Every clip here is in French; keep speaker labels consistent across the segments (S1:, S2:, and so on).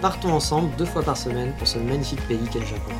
S1: partons ensemble deux fois par semaine pour ce magnifique pays qu'est le Japon.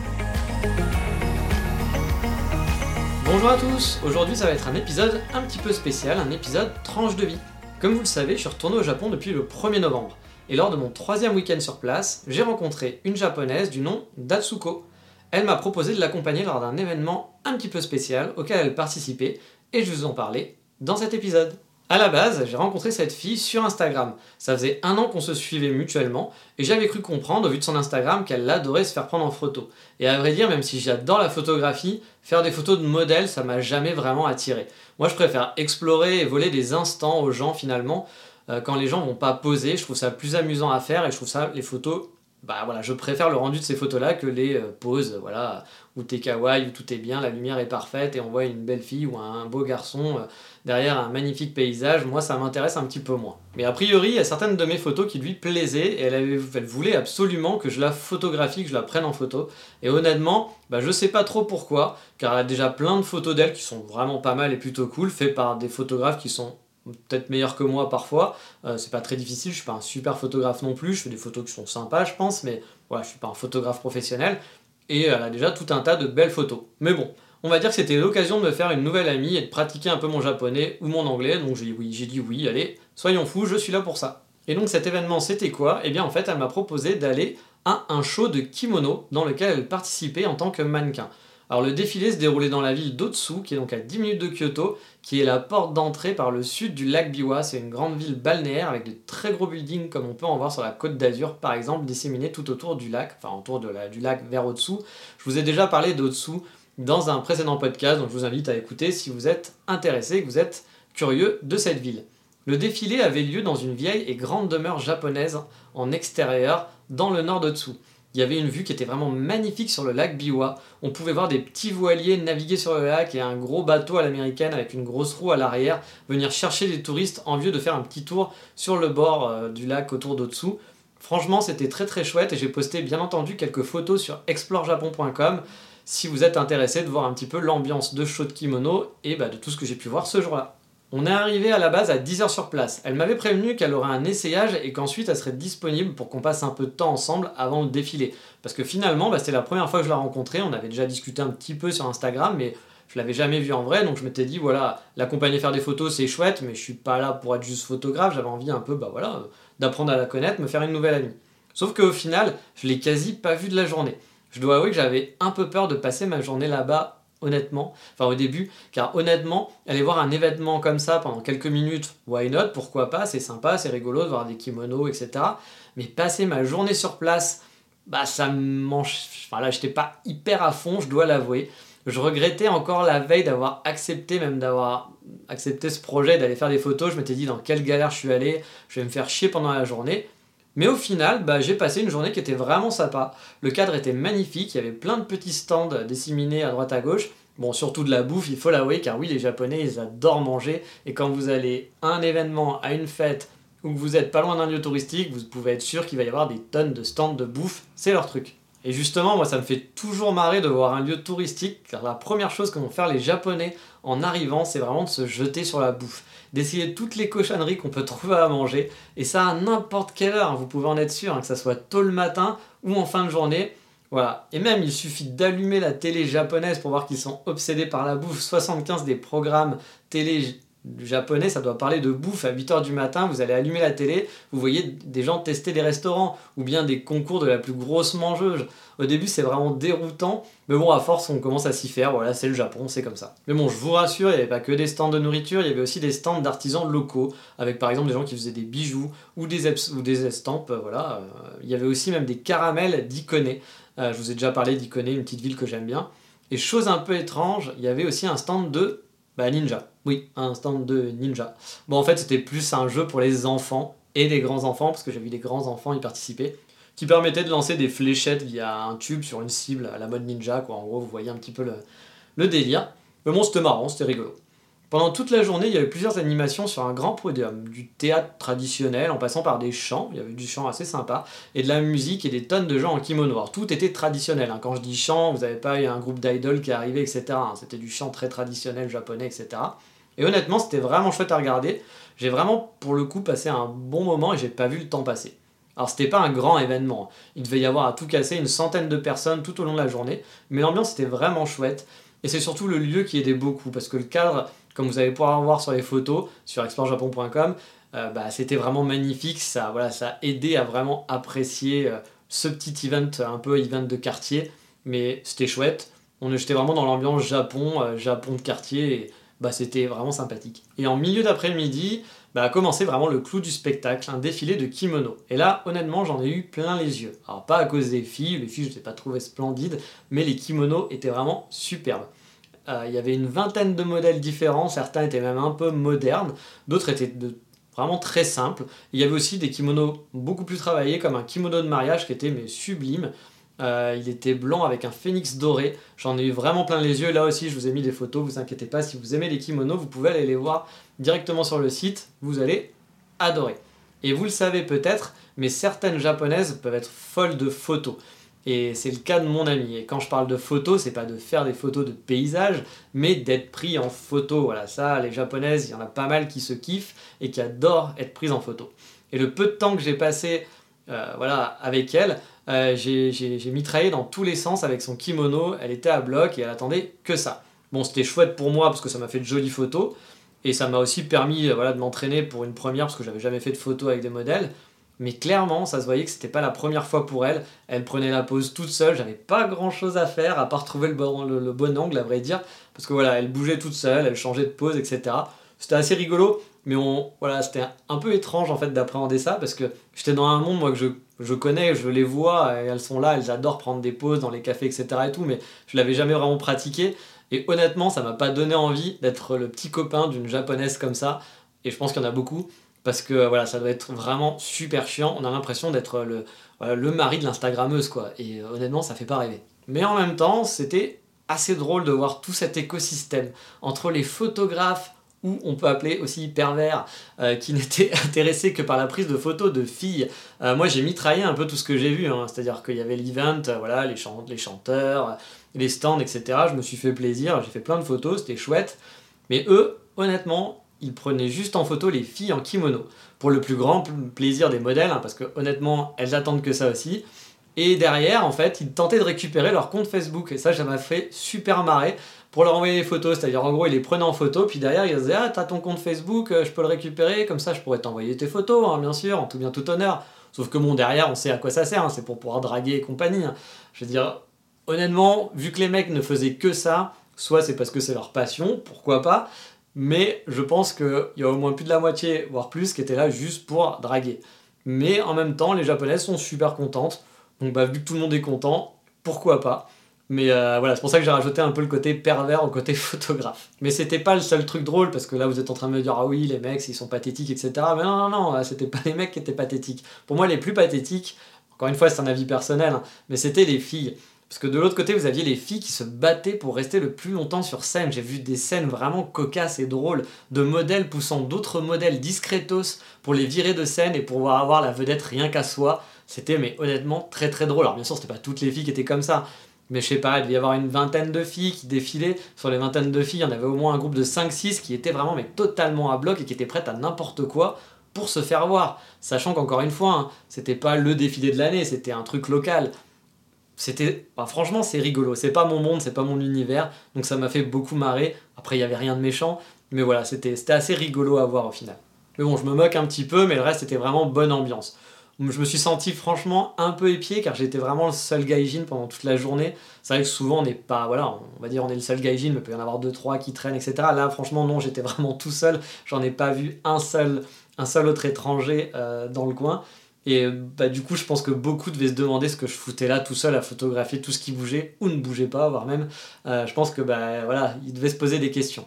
S1: Bonjour à tous, aujourd'hui ça va être un épisode un petit peu spécial, un épisode tranche de vie. Comme vous le savez, je suis retourné au Japon depuis le 1er novembre, et lors de mon troisième week-end sur place, j'ai rencontré une japonaise du nom d'Atsuko. Elle m'a proposé de l'accompagner lors d'un événement un petit peu spécial auquel elle participait, et je vous en parler dans cet épisode. À la base, j'ai rencontré cette fille sur Instagram. Ça faisait un an qu'on se suivait mutuellement et j'avais cru comprendre, au vu de son Instagram, qu'elle adorait se faire prendre en photo. Et à vrai dire, même si j'adore la photographie, faire des photos de modèles, ça m'a jamais vraiment attiré. Moi, je préfère explorer et voler des instants aux gens finalement. Euh, quand les gens vont pas poser, je trouve ça plus amusant à faire et je trouve ça, les photos, bah voilà, je préfère le rendu de ces photos-là que les euh, poses, voilà, où t'es kawaii, où tout est bien, la lumière est parfaite et on voit une belle fille ou un beau garçon. Euh, derrière un magnifique paysage, moi ça m'intéresse un petit peu moins. Mais a priori, il y a certaines de mes photos qui lui plaisaient et elle, voulait absolument que je la photographie, que je la prenne en photo. Et honnêtement, bah, je sais pas trop pourquoi, car elle a déjà plein de photos d'elle qui sont vraiment pas mal et plutôt cool, faites par des photographes qui sont peut-être meilleurs que moi parfois. Euh, c'est pas très difficile, je suis pas un super photographe non plus, je fais des photos qui sont sympas, je pense, mais voilà, je suis pas un photographe professionnel. Et elle a déjà tout un tas de belles photos. Mais bon, on va dire que c'était l'occasion de me faire une nouvelle amie et de pratiquer un peu mon japonais ou mon anglais, donc j'ai dit oui, j'ai dit oui, allez, soyons fous, je suis là pour ça. Et donc cet événement, c'était quoi? Eh bien en fait, elle m'a proposé d'aller à un show de kimono dans lequel elle participait en tant que mannequin. Alors le défilé se déroulait dans la ville d'Otsu, qui est donc à 10 minutes de Kyoto, qui est la porte d'entrée par le sud du lac Biwa. C'est une grande ville balnéaire avec de très gros buildings comme on peut en voir sur la côte d'Azur par exemple, disséminés tout autour du lac, enfin autour du lac vers Otsu. Je vous ai déjà parlé d'Otsu dans un précédent podcast, donc je vous invite à écouter si vous êtes intéressé, que vous êtes curieux de cette ville. Le défilé avait lieu dans une vieille et grande demeure japonaise en extérieur dans le nord dessous. Il y avait une vue qui était vraiment magnifique sur le lac Biwa. On pouvait voir des petits voiliers naviguer sur le lac et un gros bateau à l'américaine avec une grosse roue à l'arrière venir chercher des touristes en vue de faire un petit tour sur le bord euh, du lac autour d'Otsu. Franchement, c'était très très chouette et j'ai posté bien entendu quelques photos sur explorejapon.com si vous êtes intéressé de voir un petit peu l'ambiance de show kimono et bah, de tout ce que j'ai pu voir ce jour-là. On est arrivé à la base à 10h sur place. Elle m'avait prévenu qu'elle aurait un essayage et qu'ensuite elle serait disponible pour qu'on passe un peu de temps ensemble avant le défilé. Parce que finalement, bah, c'était la première fois que je la rencontrais, on avait déjà discuté un petit peu sur Instagram, mais je l'avais jamais vue en vrai, donc je m'étais dit, voilà, l'accompagner faire des photos, c'est chouette, mais je suis pas là pour être juste photographe, j'avais envie un peu, bah voilà, d'apprendre à la connaître, me faire une nouvelle amie. Sauf qu'au final, je l'ai quasi pas vue de la journée. Je dois avouer que j'avais un peu peur de passer ma journée là-bas, honnêtement. Enfin, au début, car honnêtement, aller voir un événement comme ça pendant quelques minutes, why not, pourquoi pas, c'est sympa, c'est rigolo de voir des kimonos, etc. Mais passer ma journée sur place, bah ça me mange. Enfin là, j'étais pas hyper à fond, je dois l'avouer. Je regrettais encore la veille d'avoir accepté, même d'avoir accepté ce projet d'aller faire des photos. Je m'étais dit dans quelle galère je suis allé, je vais me faire chier pendant la journée. Mais au final, bah, j'ai passé une journée qui était vraiment sympa. Le cadre était magnifique, il y avait plein de petits stands disséminés à droite à gauche. Bon, surtout de la bouffe, il faut l'avouer, car oui, les Japonais, ils adorent manger. Et quand vous allez à un événement, à une fête, ou que vous êtes pas loin d'un lieu touristique, vous pouvez être sûr qu'il va y avoir des tonnes de stands de bouffe. C'est leur truc. Et justement, moi, ça me fait toujours marrer de voir un lieu touristique, car la première chose que vont faire les Japonais en arrivant, c'est vraiment de se jeter sur la bouffe, d'essayer toutes les cochonneries qu'on peut trouver à manger, et ça à n'importe quelle heure, hein, vous pouvez en être sûr, hein, que ça soit tôt le matin ou en fin de journée. Voilà. Et même, il suffit d'allumer la télé japonaise pour voir qu'ils sont obsédés par la bouffe. 75 des programmes télé japonais, ça doit parler de bouffe à 8h du matin, vous allez allumer la télé, vous voyez des gens tester des restaurants, ou bien des concours de la plus grosse mangeuse. Au début, c'est vraiment déroutant, mais bon, à force, on commence à s'y faire, voilà, c'est le Japon, c'est comme ça. Mais bon, je vous rassure, il n'y avait pas que des stands de nourriture, il y avait aussi des stands d'artisans locaux, avec par exemple des gens qui faisaient des bijoux, ou des, ou des estampes, voilà. Euh, il y avait aussi même des caramels d'Iconé. Euh, je vous ai déjà parlé d'Iconé, une petite ville que j'aime bien. Et chose un peu étrange, il y avait aussi un stand de bah, Ninja. Oui, un stand de Ninja. Bon, en fait, c'était plus un jeu pour les enfants et les grands-enfants, parce que j'ai vu des grands-enfants y participer, qui permettait de lancer des fléchettes via un tube sur une cible à la mode Ninja, quoi. En gros, vous voyez un petit peu le, le délire. Mais bon, c'était marrant, c'était rigolo. Pendant toute la journée, il y avait plusieurs animations sur un grand podium, du théâtre traditionnel en passant par des chants, il y avait du chant assez sympa, et de la musique et des tonnes de gens en kimono. Tout était traditionnel, hein. quand je dis chant, vous n'avez pas eu un groupe d'idoles qui est arrivé, etc. Hein. C'était du chant très traditionnel japonais, etc. Et honnêtement, c'était vraiment chouette à regarder. J'ai vraiment, pour le coup, passé un bon moment et j'ai pas vu le temps passer. Alors c'était pas un grand événement, il devait y avoir à tout casser une centaine de personnes tout au long de la journée, mais l'ambiance était vraiment chouette. Et c'est surtout le lieu qui aidait beaucoup, parce que le cadre comme vous allez pouvoir voir sur les photos sur explorejapon.com, euh, bah, c'était vraiment magnifique. Ça, voilà, ça a aidé à vraiment apprécier euh, ce petit event, un peu event de quartier. Mais c'était chouette. On était vraiment dans l'ambiance Japon, euh, Japon de quartier. Et, bah, c'était vraiment sympathique. Et en milieu d'après-midi, bah, a commencé vraiment le clou du spectacle, un défilé de kimono. Et là, honnêtement, j'en ai eu plein les yeux. Alors, pas à cause des filles, les filles, je ne les ai pas trouvées splendides, mais les kimonos étaient vraiment superbes. Euh, il y avait une vingtaine de modèles différents, certains étaient même un peu modernes, d'autres étaient vraiment très simples. Il y avait aussi des kimonos beaucoup plus travaillés, comme un kimono de mariage qui était mais sublime. Euh, il était blanc avec un phénix doré. J'en ai eu vraiment plein les yeux. Là aussi, je vous ai mis des photos. Vous inquiétez pas, si vous aimez les kimonos, vous pouvez aller les voir directement sur le site. Vous allez adorer. Et vous le savez peut-être, mais certaines japonaises peuvent être folles de photos. Et c'est le cas de mon ami. Et quand je parle de photos, c'est pas de faire des photos de paysages, mais d'être pris en photo. Voilà, ça, les japonaises, il y en a pas mal qui se kiffent et qui adorent être prises en photo. Et le peu de temps que j'ai passé euh, voilà, avec elle, euh, j'ai mitraillé dans tous les sens avec son kimono. Elle était à bloc et elle attendait que ça. Bon, c'était chouette pour moi parce que ça m'a fait de jolies photos. Et ça m'a aussi permis voilà, de m'entraîner pour une première parce que j'avais jamais fait de photos avec des modèles mais clairement, ça se voyait que c'était pas la première fois pour elle. Elle prenait la pose toute seule, j'avais pas grand chose à faire à part trouver le bon, le, bon angle, à vrai dire, parce que voilà, elle bougeait toute seule, elle changeait de pose, etc. C'était assez rigolo, mais on, voilà, c'était un peu étrange en fait d'appréhender ça, parce que j'étais dans un monde moi que je, connais, je les vois, elles sont là, elles adorent prendre des poses dans les cafés, etc. et tout, mais je l'avais jamais vraiment pratiqué. Et honnêtement, ça m'a pas donné envie d'être le petit copain d'une japonaise comme ça. Et je pense qu'il y en a beaucoup parce que voilà, ça doit être vraiment super chiant. On a l'impression d'être le, le mari de l'Instagrammeuse, quoi. Et euh, honnêtement, ça fait pas rêver. Mais en même temps, c'était assez drôle de voir tout cet écosystème entre les photographes ou on peut appeler aussi pervers, euh, qui n'étaient intéressés que par la prise de photos de filles. Euh, moi, j'ai mitraillé un peu tout ce que j'ai vu, hein. c'est-à-dire qu'il y avait l'event, voilà, les, les chanteurs, les stands, etc. Je me suis fait plaisir, j'ai fait plein de photos, c'était chouette. Mais eux, honnêtement, ils prenaient juste en photo les filles en kimono, pour le plus grand plaisir des modèles, hein, parce que honnêtement, elles attendent que ça aussi. Et derrière, en fait, ils tentaient de récupérer leur compte Facebook, et ça, ça m'a fait super marrer pour leur envoyer les photos, c'est-à-dire en gros, ils les prenaient en photo, puis derrière, ils disaient Ah, t'as ton compte Facebook, euh, je peux le récupérer, comme ça, je pourrais t'envoyer tes photos, hein, bien sûr, en tout bien tout honneur. Sauf que bon, derrière, on sait à quoi ça sert, hein, c'est pour pouvoir draguer et compagnie. Je veux dire, honnêtement, vu que les mecs ne faisaient que ça, soit c'est parce que c'est leur passion, pourquoi pas, mais je pense qu'il y a au moins plus de la moitié, voire plus, qui étaient là juste pour draguer. Mais en même temps, les japonaises sont super contentes. Donc bah, vu que tout le monde est content, pourquoi pas mais euh, voilà, c'est pour ça que j'ai rajouté un peu le côté pervers au côté photographe. Mais c'était pas le seul truc drôle, parce que là vous êtes en train de me dire ah oui, les mecs, ils sont pathétiques, etc. Mais non, non, non, c'était pas les mecs qui étaient pathétiques. Pour moi, les plus pathétiques, encore une fois, c'est un avis personnel, hein, mais c'était les filles. Parce que de l'autre côté, vous aviez les filles qui se battaient pour rester le plus longtemps sur scène. J'ai vu des scènes vraiment cocasses et drôles de modèles poussant d'autres modèles discretos pour les virer de scène et pour avoir la vedette rien qu'à soi. C'était, mais honnêtement, très très drôle. Alors bien sûr, c'était pas toutes les filles qui étaient comme ça. Mais je sais pas, il devait y avoir une vingtaine de filles qui défilaient. Sur les vingtaines de filles, il y en avait au moins un groupe de 5-6 qui étaient vraiment mais totalement à bloc et qui étaient prêtes à n'importe quoi pour se faire voir. Sachant qu'encore une fois, hein, c'était pas le défilé de l'année, c'était un truc local c'était bah, franchement c'est rigolo c'est pas mon monde c'est pas mon univers donc ça m'a fait beaucoup marrer après il y avait rien de méchant mais voilà c'était assez rigolo à voir au final mais bon je me moque un petit peu mais le reste était vraiment bonne ambiance je me suis senti franchement un peu épié car j'étais vraiment le seul gaijin pendant toute la journée. C'est vrai que souvent on n'est pas, voilà, on va dire on est le seul gaijin, mais il peut y en avoir deux, trois qui traînent, etc. Là, franchement, non, j'étais vraiment tout seul. J'en ai pas vu un seul, un seul autre étranger euh, dans le coin. Et bah, du coup, je pense que beaucoup devaient se demander ce que je foutais là tout seul à photographier tout ce qui bougeait ou ne bougeait pas, voire même, euh, je pense que bah, voilà, ils devaient se poser des questions.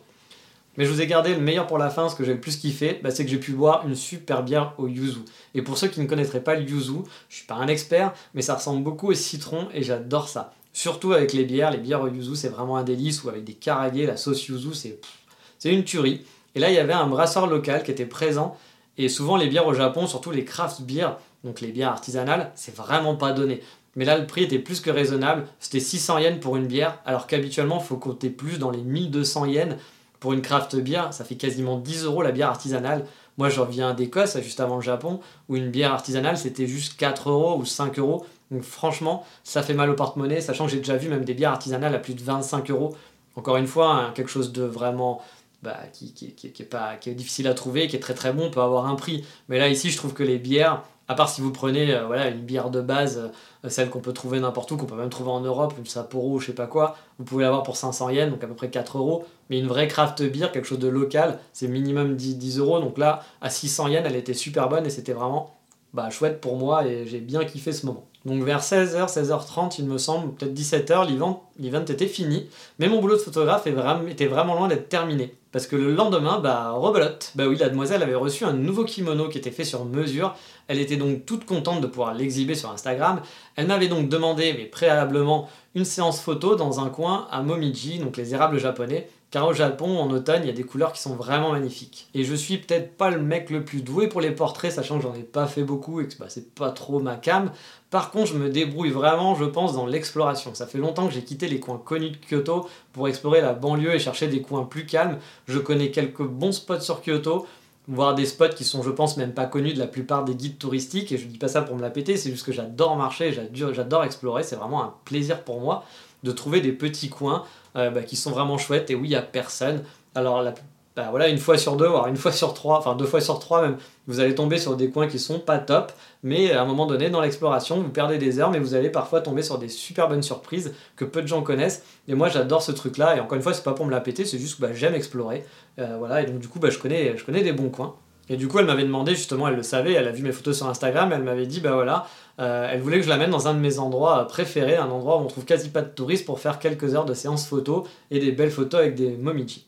S1: Mais je vous ai gardé le meilleur pour la fin, ce que j'ai le plus kiffé, bah, c'est que j'ai pu boire une super bière au yuzu. Et pour ceux qui ne connaîtraient pas le yuzu, je suis pas un expert, mais ça ressemble beaucoup au citron et j'adore ça. Surtout avec les bières, les bières au yuzu c'est vraiment un délice, ou avec des karage, la sauce yuzu c'est une tuerie. Et là il y avait un brasseur local qui était présent, et souvent les bières au Japon, surtout les craft beers, donc les bières artisanales, c'est vraiment pas donné. Mais là, le prix était plus que raisonnable. C'était 600 yens pour une bière, alors qu'habituellement, il faut compter plus dans les 1200 yens pour une craft beer, ça fait quasiment 10 euros la bière artisanale. Moi, je reviens d'Écosse, juste avant le Japon, où une bière artisanale, c'était juste 4 euros ou 5 euros. Donc franchement, ça fait mal au porte-monnaie, sachant que j'ai déjà vu même des bières artisanales à plus de 25 euros. Encore une fois, hein, quelque chose de vraiment bah, qui, est pas, qui est difficile à trouver, qui est très très bon, peut avoir un prix. Mais là, ici, je trouve que les bières, à part si vous prenez euh, voilà, une bière de base, euh, celle qu'on peut trouver n'importe où, qu'on peut même trouver en Europe, une Sapporo ou je sais pas quoi, vous pouvez l'avoir pour 500 yens, donc à peu près 4 euros. Mais une vraie craft beer, quelque chose de local, c'est minimum 10, 10 euros. Donc là, à 600 yens, elle était super bonne et c'était vraiment bah, chouette pour moi et j'ai bien kiffé ce moment. Donc vers 16h, 16h30, il me semble, peut-être 17h, l'event était fini. Mais mon boulot de photographe était vraiment loin d'être terminé. Parce que le lendemain, bah, rebelote. Bah oui, la demoiselle avait reçu un nouveau kimono qui était fait sur mesure. Elle était donc toute contente de pouvoir l'exhiber sur Instagram. Elle m'avait donc demandé, mais préalablement, une séance photo dans un coin à Momiji, donc les érables japonais, car au Japon, en automne, il y a des couleurs qui sont vraiment magnifiques. Et je suis peut-être pas le mec le plus doué pour les portraits, sachant que j'en ai pas fait beaucoup et que bah, c'est pas trop ma cam. Par contre, je me débrouille vraiment, je pense, dans l'exploration. Ça fait longtemps que j'ai quitté les coins connus de Kyoto pour explorer la banlieue et chercher des coins plus calmes. Je connais quelques bons spots sur Kyoto, voire des spots qui sont, je pense, même pas connus de la plupart des guides touristiques. Et je dis pas ça pour me la péter, c'est juste que j'adore marcher, j'adore explorer, c'est vraiment un plaisir pour moi de trouver des petits coins euh, bah, qui sont vraiment chouettes et où il n'y a personne. Alors bah, voilà, une fois sur deux, voire une fois sur trois, enfin deux fois sur trois même, vous allez tomber sur des coins qui sont pas top, mais à un moment donné, dans l'exploration, vous perdez des heures, mais vous allez parfois tomber sur des super bonnes surprises que peu de gens connaissent. Et moi, j'adore ce truc-là, et encore une fois, c'est pas pour me la péter, c'est juste que bah, j'aime explorer. Euh, voilà, et donc du coup, je, connais, je connais des bons coins. Et du coup, elle m'avait demandé, justement, elle le savait, elle a vu mes photos sur Instagram, elle m'avait dit, bah voilà, euh, elle voulait que je l'amène dans un de mes endroits préférés, un endroit où on trouve quasi pas de touristes pour faire quelques heures de séance photo et des belles photos avec des momiji.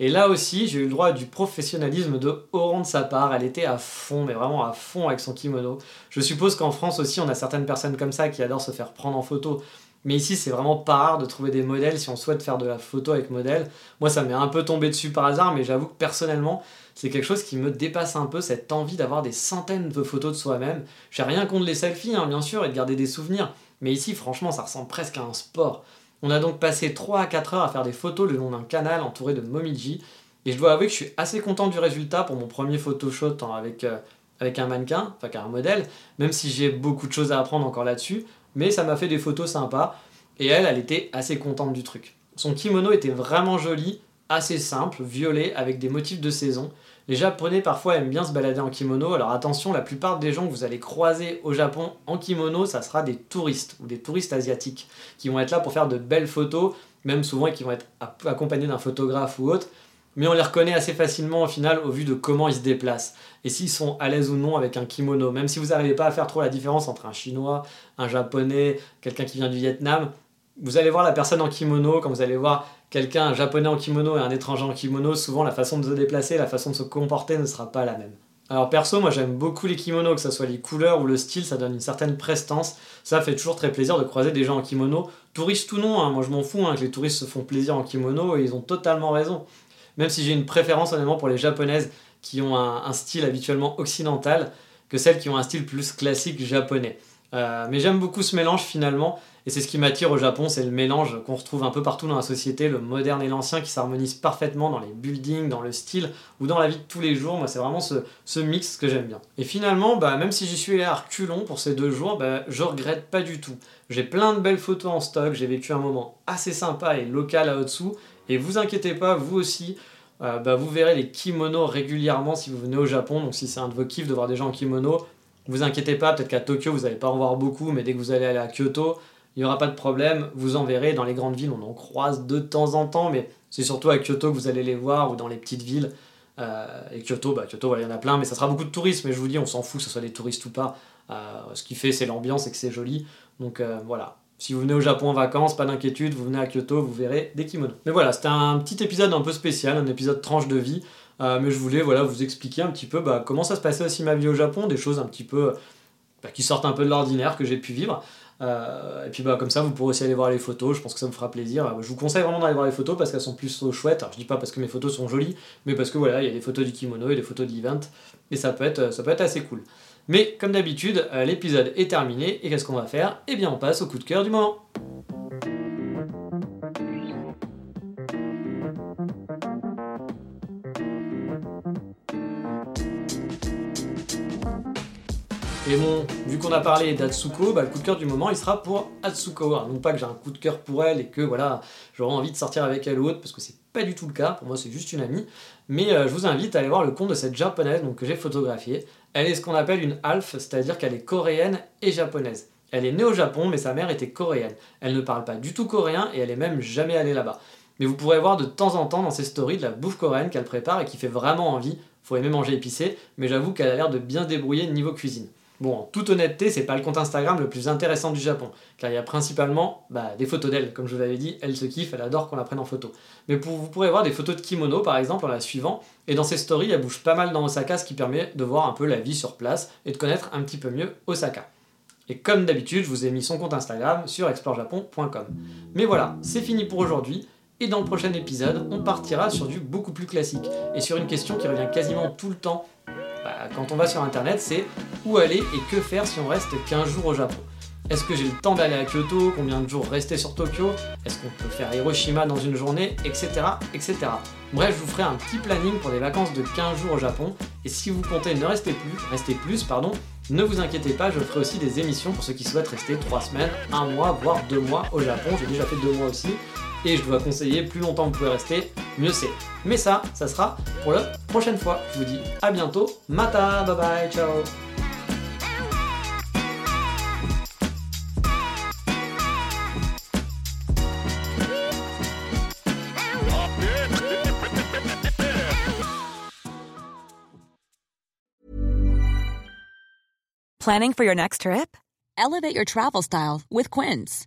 S1: Et là aussi, j'ai eu le droit du professionnalisme de haut de sa part. Elle était à fond, mais vraiment à fond avec son kimono. Je suppose qu'en France aussi, on a certaines personnes comme ça qui adorent se faire prendre en photo. Mais ici, c'est vraiment pas rare de trouver des modèles si on souhaite faire de la photo avec modèle. Moi, ça m'est un peu tombé dessus par hasard, mais j'avoue que personnellement, c'est quelque chose qui me dépasse un peu, cette envie d'avoir des centaines de photos de soi-même. J'ai rien contre les selfies, hein, bien sûr, et de garder des souvenirs. Mais ici, franchement, ça ressemble presque à un sport. On a donc passé 3 à 4 heures à faire des photos le long d'un canal entouré de momiji. Et je dois avouer que je suis assez content du résultat pour mon premier photoshop avec, euh, avec un mannequin, enfin un modèle, même si j'ai beaucoup de choses à apprendre encore là-dessus. Mais ça m'a fait des photos sympas. Et elle, elle était assez contente du truc. Son kimono était vraiment joli, assez simple, violet, avec des motifs de saison. Les Japonais parfois aiment bien se balader en kimono, alors attention, la plupart des gens que vous allez croiser au Japon en kimono, ça sera des touristes ou des touristes asiatiques qui vont être là pour faire de belles photos, même souvent qui vont être accompagnés d'un photographe ou autre, mais on les reconnaît assez facilement au final au vu de comment ils se déplacent et s'ils sont à l'aise ou non avec un kimono. Même si vous n'arrivez pas à faire trop la différence entre un chinois, un japonais, quelqu'un qui vient du Vietnam, vous allez voir la personne en kimono, quand vous allez voir quelqu'un, un japonais en kimono et un étranger en kimono, souvent la façon de se déplacer, la façon de se comporter ne sera pas la même. Alors perso, moi j'aime beaucoup les kimonos, que ce soit les couleurs ou le style, ça donne une certaine prestance. Ça fait toujours très plaisir de croiser des gens en kimono, touristes ou non, hein. moi je m'en fous hein, que les touristes se font plaisir en kimono et ils ont totalement raison. Même si j'ai une préférence honnêtement pour les japonaises qui ont un, un style habituellement occidental que celles qui ont un style plus classique japonais. Mais j'aime beaucoup ce mélange finalement, et c'est ce qui m'attire au Japon, c'est le mélange qu'on retrouve un peu partout dans la société, le moderne et l'ancien qui s'harmonisent parfaitement dans les buildings, dans le style ou dans la vie de tous les jours. Moi, c'est vraiment ce, mix que j'aime bien. Et finalement, bah, même si j'y suis allé à reculons pour ces deux jours, bah, je regrette pas du tout. J'ai plein de belles photos en stock, j'ai vécu un moment assez sympa et local à Otsu, et vous inquiétez pas, vous aussi, euh, bah, vous verrez les kimonos régulièrement si vous venez au Japon. Donc si c'est un de vos kiffs de voir des gens en kimono, vous inquiétez pas, peut-être qu'à Tokyo vous n'allez pas en voir beaucoup, mais dès que vous allez aller à Kyoto, il n'y aura pas de problème, vous en verrez dans les grandes villes, on en croise de temps en temps, mais c'est surtout à Kyoto que vous allez les voir ou dans les petites villes. Euh, et Kyoto, bah, Kyoto, il y en a plein, mais ça sera beaucoup de touristes, mais je vous dis, on s'en fout que ce soit des touristes ou pas. Euh, ce qui fait, c'est l'ambiance et que c'est joli. Donc euh, voilà. Si vous venez au Japon en vacances, pas d'inquiétude, vous venez à Kyoto, vous verrez des kimonos. Mais voilà, c'était un petit épisode un peu spécial, un épisode tranche de vie. Mais je voulais vous expliquer un petit peu bah, comment ça se passait aussi ma vie au Japon, des choses un petit peu bah, qui sortent un peu de l'ordinaire que j'ai pu vivre. Euh, et puis bah, comme ça, vous pourrez aussi aller voir les photos, je pense que ça vous fera plaisir. Euh, je vous conseille vraiment d'aller voir les photos parce qu'elles sont plus chouettes. Alors, je dis pas parce que mes photos sont jolies, mais parce que voilà, il y a des photos du kimono et des photos de l'event, et ça peut, être, ça peut être assez cool. Mais comme d'habitude, euh, l'épisode est terminé, et qu'est-ce qu'on va faire? Eh bien on passe au coup de cœur du moment. Et bon, vu qu'on a parlé d'Atsuko, bah, le coup de cœur du moment, il sera pour Atsuko. non pas que j'ai un coup de cœur pour elle et que voilà, j'aurais envie de sortir avec elle ou autre, parce que c'est pas du tout le cas, pour moi c'est juste une amie. Mais euh, je vous invite à aller voir le compte de cette japonaise que j'ai photographiée. Elle est ce qu'on appelle une half, c'est-à-dire qu'elle est coréenne et japonaise. Elle est née au Japon, mais sa mère était coréenne. Elle ne parle pas du tout coréen et elle est même jamais allée là-bas. Mais vous pourrez voir de temps en temps dans ses stories de la bouffe coréenne qu'elle prépare et qui fait vraiment envie. Faut aimer manger épicé, mais j'avoue qu'elle a l'air de bien débrouiller niveau cuisine. Bon, en toute honnêteté, c'est pas le compte Instagram le plus intéressant du Japon, car il y a principalement bah, des photos d'elle. Comme je vous l'avais dit, elle se kiffe, elle adore qu'on la prenne en photo. Mais vous pourrez voir des photos de kimono, par exemple, en la suivant, et dans ses stories, elle bouge pas mal dans Osaka, ce qui permet de voir un peu la vie sur place et de connaître un petit peu mieux Osaka. Et comme d'habitude, je vous ai mis son compte Instagram sur explorejapon.com. Mais voilà, c'est fini pour aujourd'hui. Et dans le prochain épisode, on partira sur du beaucoup plus classique et sur une question qui revient quasiment tout le temps bah, quand on va sur internet, c'est où aller et que faire si on reste 15 jours au Japon. Est-ce que j'ai le temps d'aller à Kyoto Combien de jours rester sur Tokyo? Est-ce qu'on peut faire Hiroshima dans une journée Etc. etc. Bref, je vous ferai un petit planning pour des vacances de 15 jours au Japon. Et si vous comptez ne rester plus, rester plus, pardon, ne vous inquiétez pas, je ferai aussi des émissions pour ceux qui souhaitent rester 3 semaines, 1 mois, voire 2 mois au Japon. J'ai déjà fait 2 mois aussi et je dois conseiller plus longtemps vous pouvez rester, mieux c'est. Mais ça, ça sera pour la prochaine fois. Je vous dis à bientôt. Mata, bye bye, ciao.
S2: Planning for your next trip? Elevate your travel style with Quince.